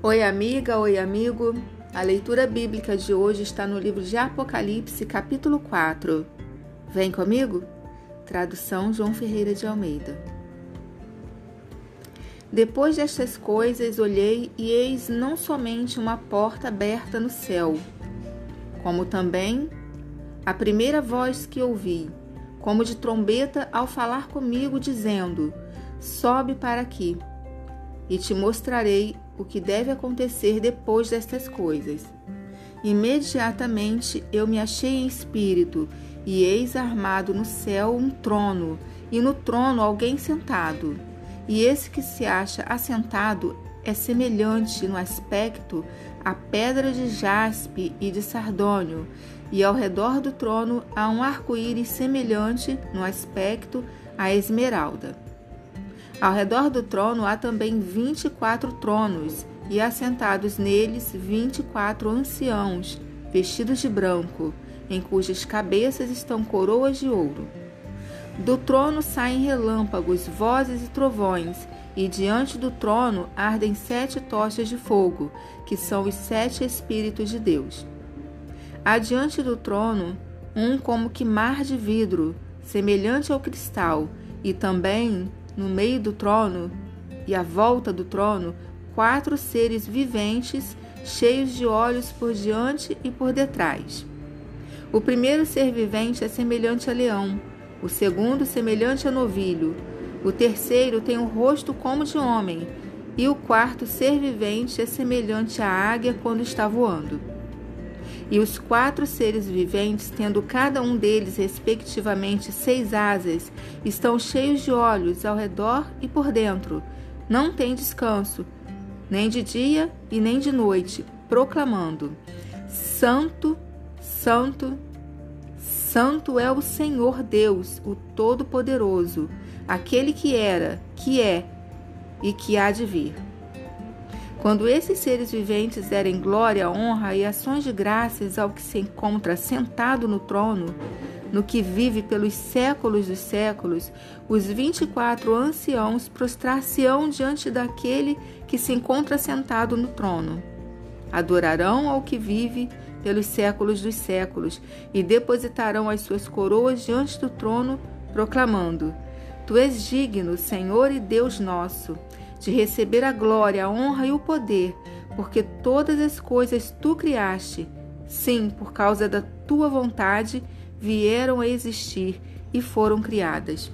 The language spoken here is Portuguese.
Oi, amiga, oi, amigo. A leitura bíblica de hoje está no livro de Apocalipse, capítulo 4. Vem comigo? Tradução João Ferreira de Almeida. Depois destas coisas, olhei e eis não somente uma porta aberta no céu, como também a primeira voz que ouvi, como de trombeta ao falar comigo, dizendo: Sobe para aqui, e te mostrarei o que deve acontecer depois destas coisas. Imediatamente eu me achei em espírito, e eis armado no céu um trono, e no trono alguém sentado. E esse que se acha assentado é semelhante no aspecto à pedra de jaspe e de sardônio, e ao redor do trono há um arco-íris semelhante no aspecto à esmeralda. Ao redor do trono há também vinte e quatro tronos, e assentados neles vinte e quatro anciãos, vestidos de branco, em cujas cabeças estão coroas de ouro. Do trono saem relâmpagos, vozes e trovões, e diante do trono ardem sete tochas de fogo, que são os sete Espíritos de Deus. Adiante do trono, um como que mar de vidro, semelhante ao cristal, e também no meio do trono e à volta do trono, quatro seres viventes, cheios de olhos por diante e por detrás. O primeiro ser vivente é semelhante a leão, o segundo semelhante a novilho, o terceiro tem o um rosto como de homem, e o quarto ser vivente é semelhante à águia quando está voando. E os quatro seres viventes, tendo cada um deles respectivamente seis asas, estão cheios de olhos ao redor e por dentro. Não têm descanso, nem de dia e nem de noite, proclamando: Santo, Santo, Santo é o Senhor Deus, o Todo-Poderoso, aquele que era, que é e que há de vir. Quando esses seres viventes derem glória, honra e ações de graças ao que se encontra sentado no trono, no que vive pelos séculos dos séculos, os vinte e quatro anciãos prostrar-se-ão diante daquele que se encontra sentado no trono. Adorarão ao que vive pelos séculos dos séculos e depositarão as suas coroas diante do trono, proclamando: Tu és digno, Senhor e Deus nosso de receber a glória, a honra e o poder, porque todas as coisas tu criaste, sim, por causa da tua vontade, vieram a existir e foram criadas.